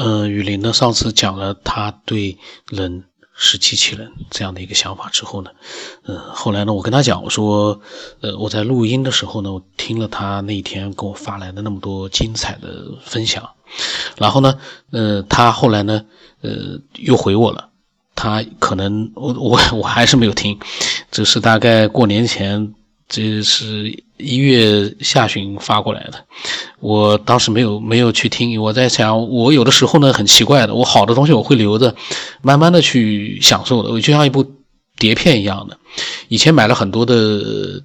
呃，雨林呢，上次讲了他对人是机器人这样的一个想法之后呢，呃，后来呢，我跟他讲，我说，呃，我在录音的时候呢，我听了他那天给我发来的那么多精彩的分享，然后呢，呃，他后来呢，呃，又回我了，他可能我我我还是没有听，这是大概过年前。这是一月下旬发过来的，我当时没有没有去听。我在想，我有的时候呢很奇怪的，我好的东西我会留着，慢慢的去享受的。我就像一部碟片一样的，以前买了很多的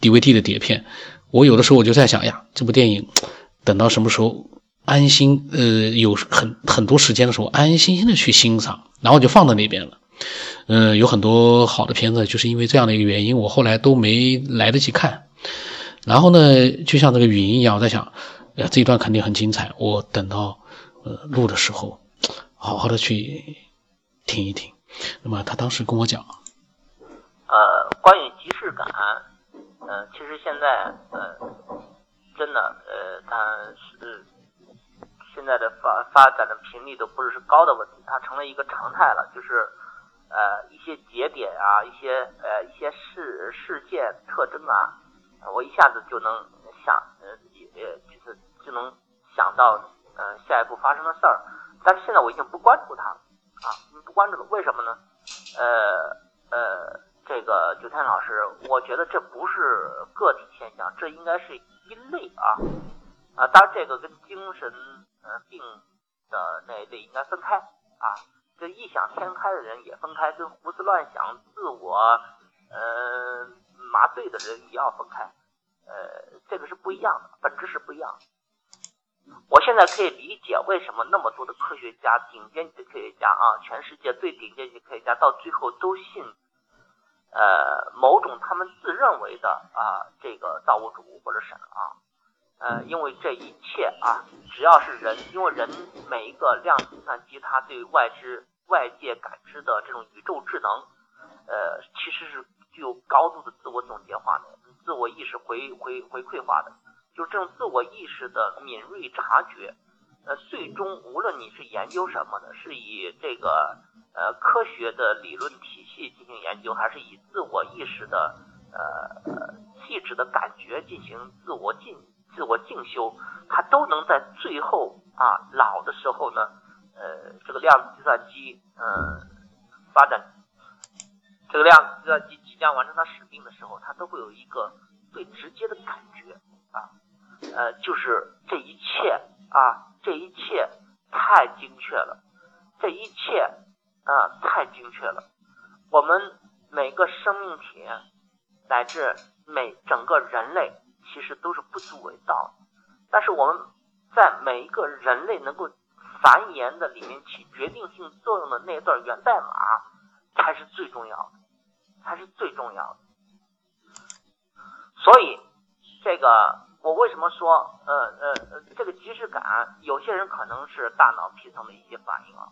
DVD 的碟片，我有的时候我就在想呀，这部电影等到什么时候安心呃有很很多时间的时候，安安心心的去欣赏，然后就放在那边了。嗯，有很多好的片子，就是因为这样的一个原因，我后来都没来得及看。然后呢，就像这个语音一样，我在想，呀，这一段肯定很精彩，我等到呃录的时候，好好的去听一听。那么他当时跟我讲，呃，关于即视感，呃，其实现在呃，真的呃，它是现在的发发展的频率都不是高的问题，它成了一个常态了，就是。呃，一些节点啊，一些呃，一些事事件特征啊，我一下子就能想，呃，也就是就能想到，呃，下一步发生的事儿。但是现在我已经不关注它了，啊，不关注了。为什么呢？呃呃，这个九天老师，我觉得这不是个体现象，这应该是一类啊啊，当然这个跟精神呃病的那一类应该分开啊。这异想天开的人也分开，跟胡思乱想、自我呃麻醉的人也要分开，呃，这个是不一样的，本质是不一样的。我现在可以理解为什么那么多的科学家、顶尖级的科学家啊，全世界最顶尖级科学家到最后都信呃某种他们自认为的啊这个造物主或者神啊。呃，因为这一切啊，只要是人，因为人每一个量子计算机，它对外知、外界感知的这种宇宙智能，呃，其实是具有高度的自我总结化的、自我意识回回回馈化的，就是这种自我意识的敏锐察觉。呃，最终无论你是研究什么的，是以这个呃科学的理论体系进行研究，还是以自我意识的呃气质的感觉进行自我进。自我进修，它都能在最后啊老的时候呢，呃，这个量子计算机嗯发展，这个量子计算机即将完成它使命的时候，它都会有一个最直接的感觉啊，呃，就是这一切啊，这一切太精确了，这一切啊太精确了，我们每个生命体乃至每整个人类。其实都是不足为道，但是我们在每一个人类能够繁衍的里面起决定性作用的那段源代码才是最重要的，才是最重要的。所以，这个我为什么说，呃呃呃，这个即视感，有些人可能是大脑皮层的一些反应啊，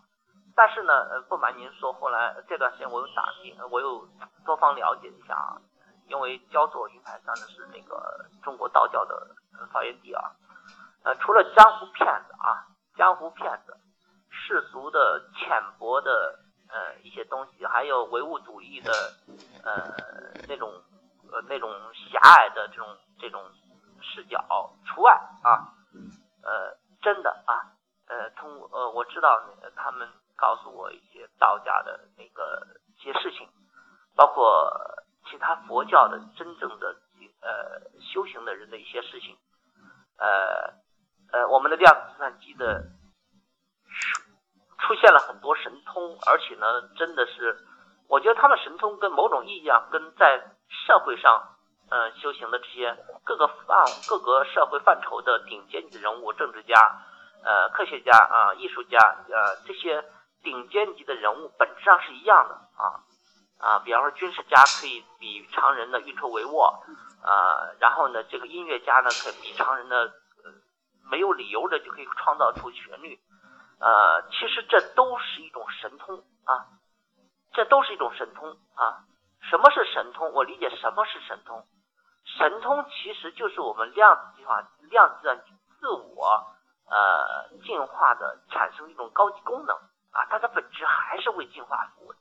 但是呢，呃，不瞒您说，后来这段时间我又打听，我又多方了解一下啊。因为焦作云台山呢是那个中国道教的发源地啊，呃，除了江湖骗子啊，江湖骗子，世俗的浅薄的呃一些东西，还有唯物主义的呃那种呃那种狭隘的这种这种视角除外啊，呃，真的啊，呃，通呃我知道他们告诉我一些道家的那个一些事情，包括。其他佛教的真正的呃修行的人的一些事情，呃呃，我们的量子计算机的出现了很多神通，而且呢，真的是，我觉得他们神通跟某种意义上跟在社会上呃修行的这些各个范各个社会范畴的顶尖级人物、政治家、呃科学家啊、艺术家呃这些顶尖级的人物本质上是一样的啊。啊，比方说军事家可以比常人的运筹帷幄，啊，然后呢，这个音乐家呢可以比常人的呃没有理由的就可以创造出旋律，呃，其实这都是一种神通啊，这都是一种神通啊。什么是神通？我理解什么是神通？神通其实就是我们量子计划、量子计算机自我呃进化的产生一种高级功能啊，它的本质还是为进化服务。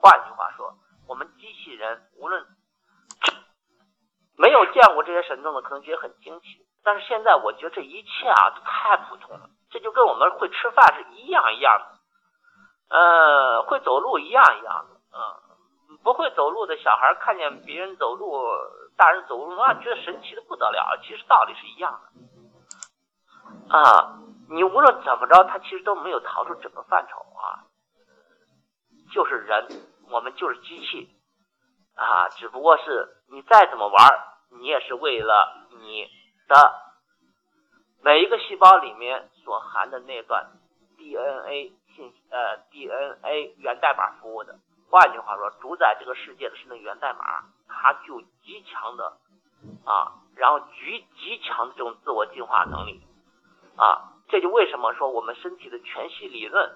换句话说，我们机器人无论没有见过这些神通的，可能觉得很惊奇。但是现在我觉得这一切啊都太普通了，这就跟我们会吃饭是一样一样的，呃，会走路一样一样的，嗯，不会走路的小孩看见别人走路，大人走路啊，觉得神奇的不得了。其实道理是一样的，啊，你无论怎么着，他其实都没有逃出整个范畴啊，就是人，我们就是机器，啊，只不过是你再怎么玩，你也是为了你。的每一个细胞里面所含的那段 DNA 信呃 DNA 源代码服务的，换句话说，主宰这个世界的是那源代码，它具有极强的啊，然后极极强的这种自我进化能力啊，这就为什么说我们身体的全息理论，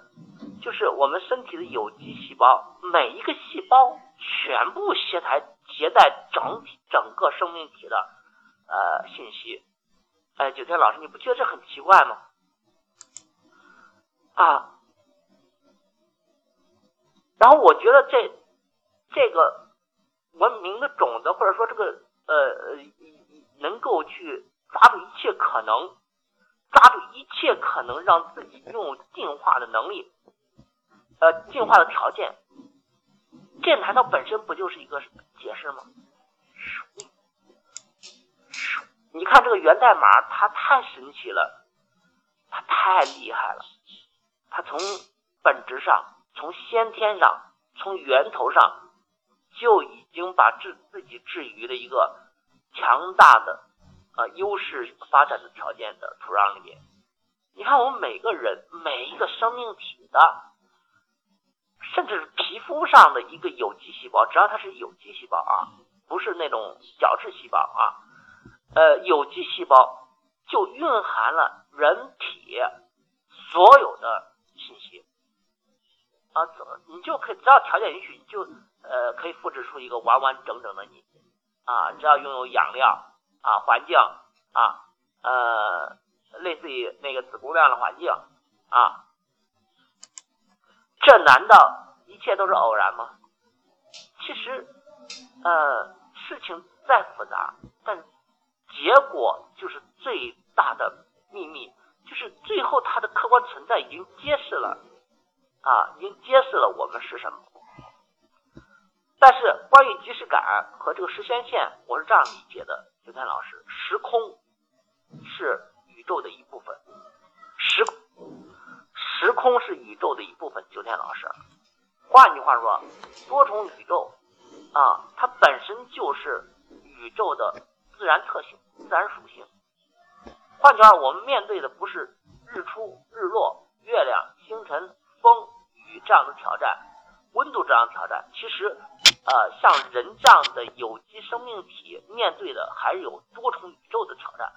就是我们身体的有机细胞每一个细胞全部携带携带整体整个生命体的。呃，信息，哎，九天老师，你不觉得这很奇怪吗？啊，然后我觉得这这个文明的种子，或者说这个呃呃，能够去抓住一切可能，抓住一切可能让自己拥有进化的能力，呃，进化的条件，这难道本身不就是一个解释吗？你看这个源代码，它太神奇了，它太厉害了，它从本质上、从先天上、从源头上就已经把自自己置于了一个强大的呃优势发展的条件的土壤里面。你看我们每个人每一个生命体的，甚至是皮肤上的一个有机细胞，只要它是有机细胞啊，不是那种角质细胞啊。呃，有机细胞就蕴含了人体所有的信息啊，怎么你就可以只要条件允许，你就呃可以复制出一个完完整整的你啊，只要拥有养料啊、环境啊，呃，类似于那个子宫那样的环境啊，这难道一切都是偶然吗？其实呃，事情再复杂，但。结果就是最大的秘密，就是最后它的客观存在已经揭示了，啊，已经揭示了我们是什么。但是关于即视感和这个时间线，我是这样理解的，九天老师，时空是宇宙的一部分，时时空是宇宙的一部分，九天老师。换句话说，多重宇宙啊，它本身就是宇宙的自然特性。自然属性，换句话，我们面对的不是日出、日落、月亮、星辰、风雨这样的挑战，温度这样的挑战。其实，呃，像人这样的有机生命体面对的还是有多重宇宙的挑战。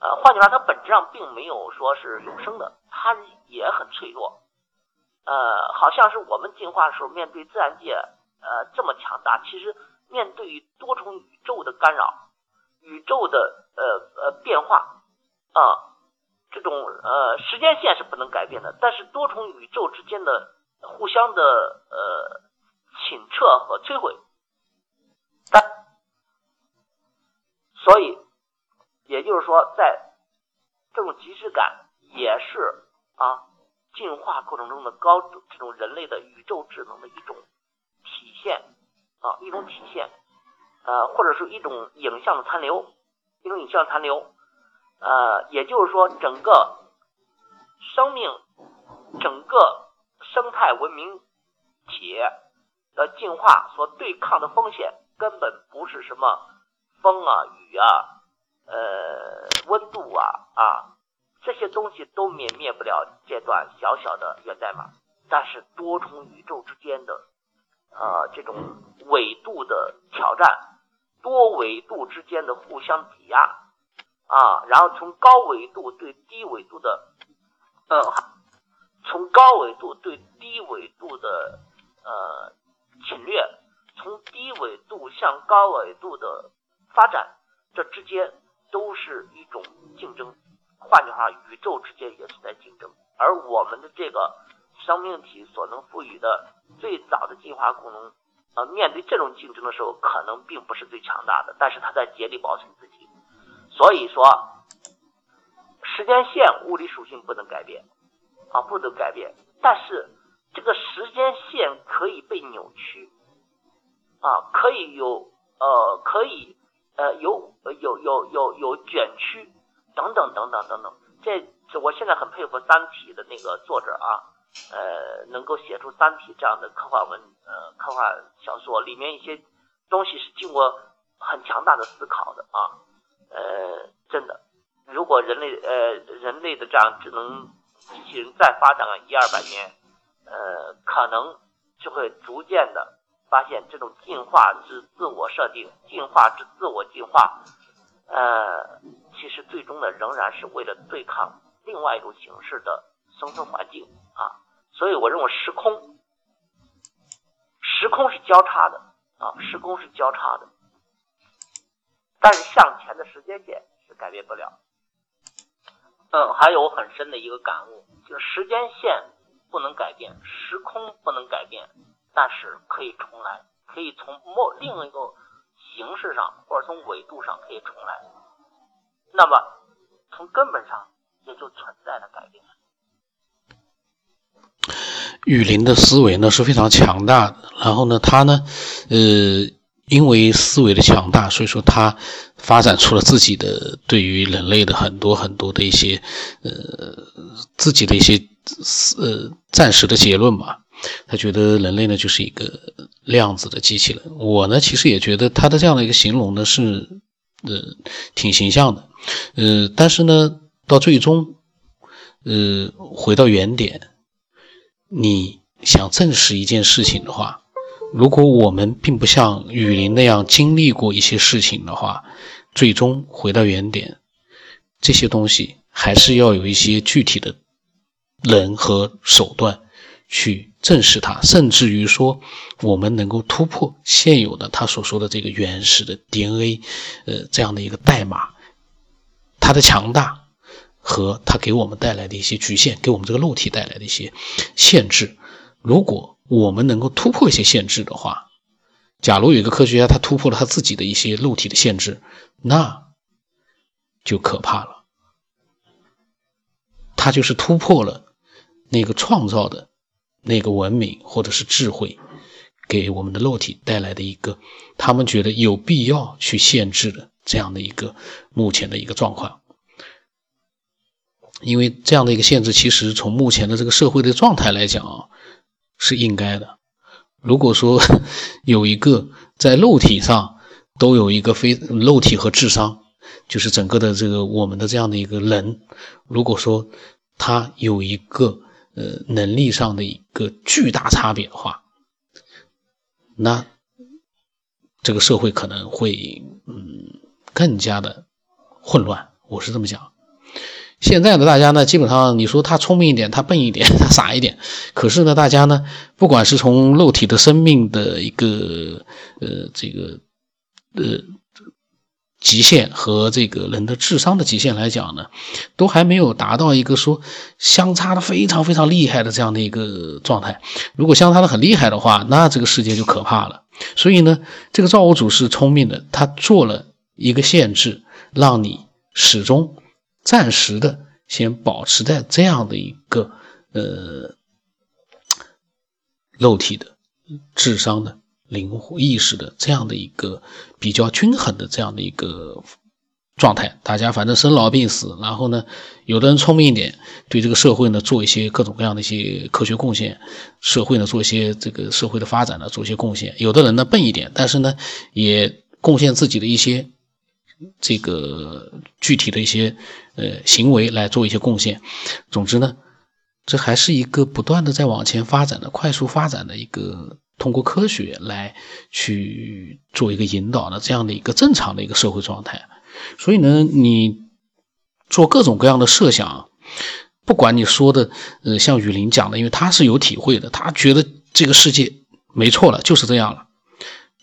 呃，换句话，它本质上并没有说是永生的，它也很脆弱。呃，好像是我们进化的时候面对自然界，呃，这么强大，其实面对于多重宇宙的干扰。宇宙的呃呃变化啊，这种呃时间线是不能改变的，但是多重宇宙之间的互相的呃侵撤和摧毁，但所以也就是说，在这种即视感也是啊进化过程中的高这种人类的宇宙智能的一种体现啊一种体现。呃，或者是一种影像的残留，一种影像残留，呃，也就是说，整个生命、整个生态文明体的进化所对抗的风险，根本不是什么风啊、雨啊、呃、温度啊啊这些东西都泯灭不了这段小小的源代码，但是多重宇宙之间的呃这种纬度的挑战。多维度之间的互相挤压啊，然后从高维度对低维度的，呃，从高维度对低维度的呃侵略，从低纬度向高纬度的发展，这之间都是一种竞争换句话，宇宙之间也是在竞争，而我们的这个生命体所能赋予的最早的进化功能，呃，面对这种竞争的时候，可能并不是最强大的，但是它在竭力保存自己。所以说，时间线物理属性不能改变，啊，不能改变，但是这个时间线可以被扭曲，啊，可以有呃，可以呃，有有有有有卷曲。等等等等等等，这这我现在很佩服《三体》的那个作者啊，呃，能够写出《三体》这样的科幻文呃科幻小说，里面一些东西是经过很强大的思考的啊，呃，真的，如果人类呃人类的这样智能机器人再发展一二百年，呃，可能就会逐渐的发现这种进化之自我设定，进化之自我进化，呃。其实最终呢，仍然是为了对抗另外一种形式的生存环境，所以我认为时空，时空是交叉的啊，时空是交叉的，但是向前的时间线是改变不了。嗯，还有很深的一个感悟，就是时间线不能改变，时空不能改变，但是可以重来，可以从某另一个形式上或者从纬度上可以重来。那么，从根本上也就存在了改变。雨林的思维呢是非常强大的，然后呢，他呢，呃，因为思维的强大，所以说他发展出了自己的对于人类的很多很多的一些，呃，自己的一些呃暂时的结论吧。他觉得人类呢就是一个量子的机器人。我呢其实也觉得他的这样的一个形容呢是。呃，挺形象的，呃，但是呢，到最终，呃，回到原点，你想证实一件事情的话，如果我们并不像雨林那样经历过一些事情的话，最终回到原点，这些东西还是要有一些具体的人和手段去。证实它，甚至于说，我们能够突破现有的他所说的这个原始的 DNA，呃，这样的一个代码，它的强大和它给我们带来的一些局限，给我们这个肉体带来的一些限制。如果我们能够突破一些限制的话，假如有一个科学家他突破了他自己的一些肉体的限制，那就可怕了。他就是突破了那个创造的。那个文明或者是智慧，给我们的肉体带来的一个，他们觉得有必要去限制的这样的一个目前的一个状况，因为这样的一个限制，其实从目前的这个社会的状态来讲啊，是应该的。如果说 有一个在肉体上都有一个非肉体和智商，就是整个的这个我们的这样的一个人，如果说他有一个。呃，能力上的一个巨大差别的话，那这个社会可能会嗯更加的混乱。我是这么讲。现在的大家呢，基本上你说他聪明一点，他笨一点，他傻一点，可是呢，大家呢，不管是从肉体的生命的一个呃这个呃。极限和这个人的智商的极限来讲呢，都还没有达到一个说相差的非常非常厉害的这样的一个状态。如果相差的很厉害的话，那这个世界就可怕了。所以呢，这个造物主是聪明的，他做了一个限制，让你始终暂时的先保持在这样的一个呃肉体的智商的。灵活意识的这样的一个比较均衡的这样的一个状态，大家反正生老病死，然后呢，有的人聪明一点，对这个社会呢做一些各种各样的一些科学贡献，社会呢做一些这个社会的发展呢做一些贡献；有的人呢笨一点，但是呢也贡献自己的一些这个具体的一些呃行为来做一些贡献。总之呢，这还是一个不断的在往前发展的快速发展的一个。通过科学来去做一个引导的这样的一个正常的一个社会状态，所以呢，你做各种各样的设想，不管你说的，呃，像雨林讲的，因为他是有体会的，他觉得这个世界没错了，就是这样了。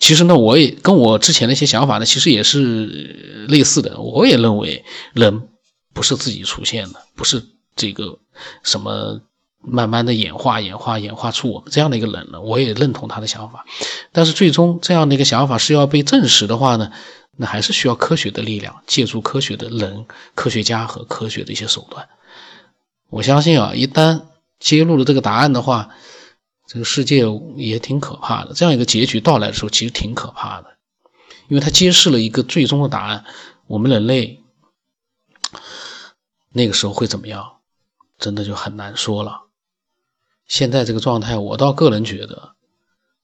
其实呢，我也跟我之前的一些想法呢，其实也是类似的。我也认为人不是自己出现的，不是这个什么慢慢的演化、演化、演化出我们这样的一个人了。我也认同他的想法，但是最终这样的一个想法是要被证实的话呢，那还是需要科学的力量，借助科学的人、科学家和科学的一些手段。我相信啊，一旦揭露了这个答案的话，这个世界也挺可怕的。这样一个结局到来的时候，其实挺可怕的，因为它揭示了一个最终的答案。我们人类那个时候会怎么样，真的就很难说了。现在这个状态，我倒个人觉得，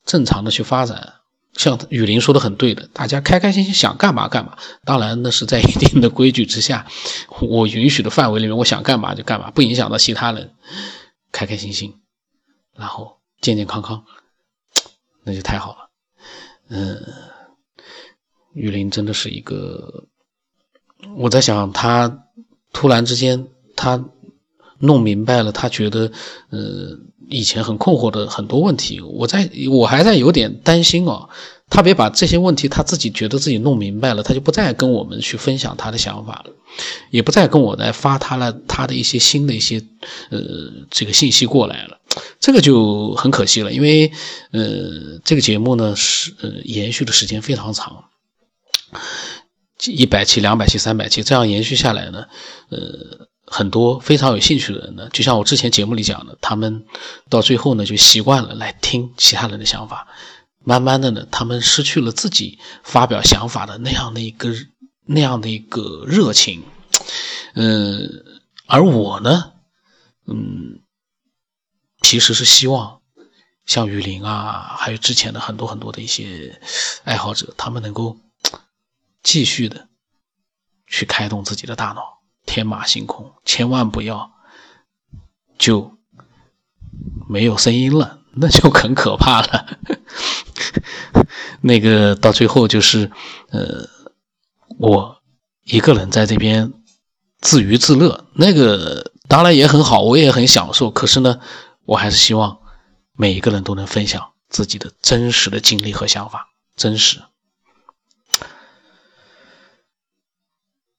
正常的去发展。像雨林说的很对的，大家开开心心想干嘛干嘛。当然，那是在一定的规矩之下，我允许的范围里面，我想干嘛就干嘛，不影响到其他人，开开心心，然后健健康康，那就太好了。嗯，玉林真的是一个，我在想他突然之间他弄明白了，他觉得，呃。以前很困惑的很多问题，我在我还在有点担心哦，他别把这些问题他自己觉得自己弄明白了，他就不再跟我们去分享他的想法了，也不再跟我来发他了他的一些新的一些呃这个信息过来了，这个就很可惜了，因为呃这个节目呢是呃延续的时间非常长，一百期、两百期、三百期这样延续下来呢，呃。很多非常有兴趣的人呢，就像我之前节目里讲的，他们到最后呢就习惯了来听其他人的想法，慢慢的呢，他们失去了自己发表想法的那样的一个那样的一个热情，嗯，而我呢，嗯，其实是希望像雨林啊，还有之前的很多很多的一些爱好者，他们能够继续的去开动自己的大脑。天马行空，千万不要就没有声音了，那就很可怕了。那个到最后就是，呃，我一个人在这边自娱自乐，那个当然也很好，我也很享受。可是呢，我还是希望每一个人都能分享自己的真实的经历和想法，真实。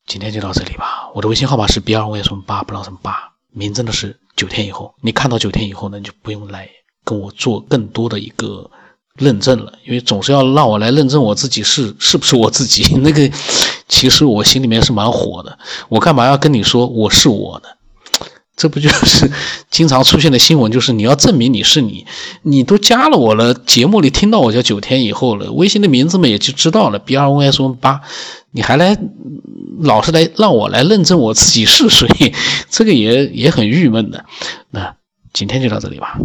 今天就到这里吧。我的微信号码是 B 二五什么八，不知道什么八，名字呢是九天以后。你看到九天以后呢，你就不用来跟我做更多的一个认证了，因为总是要让我来认证我自己是是不是我自己。那个其实我心里面是蛮火的，我干嘛要跟你说我是我呢？这不就是 经常出现的新闻？就是你要证明你是你，你都加了我了，节目里听到我叫九天以后了，微信的名字嘛也就知道了，B 二 O S 八，你还来老是来让我来认证我自己是谁，这个也也很郁闷的。那今天就到这里吧。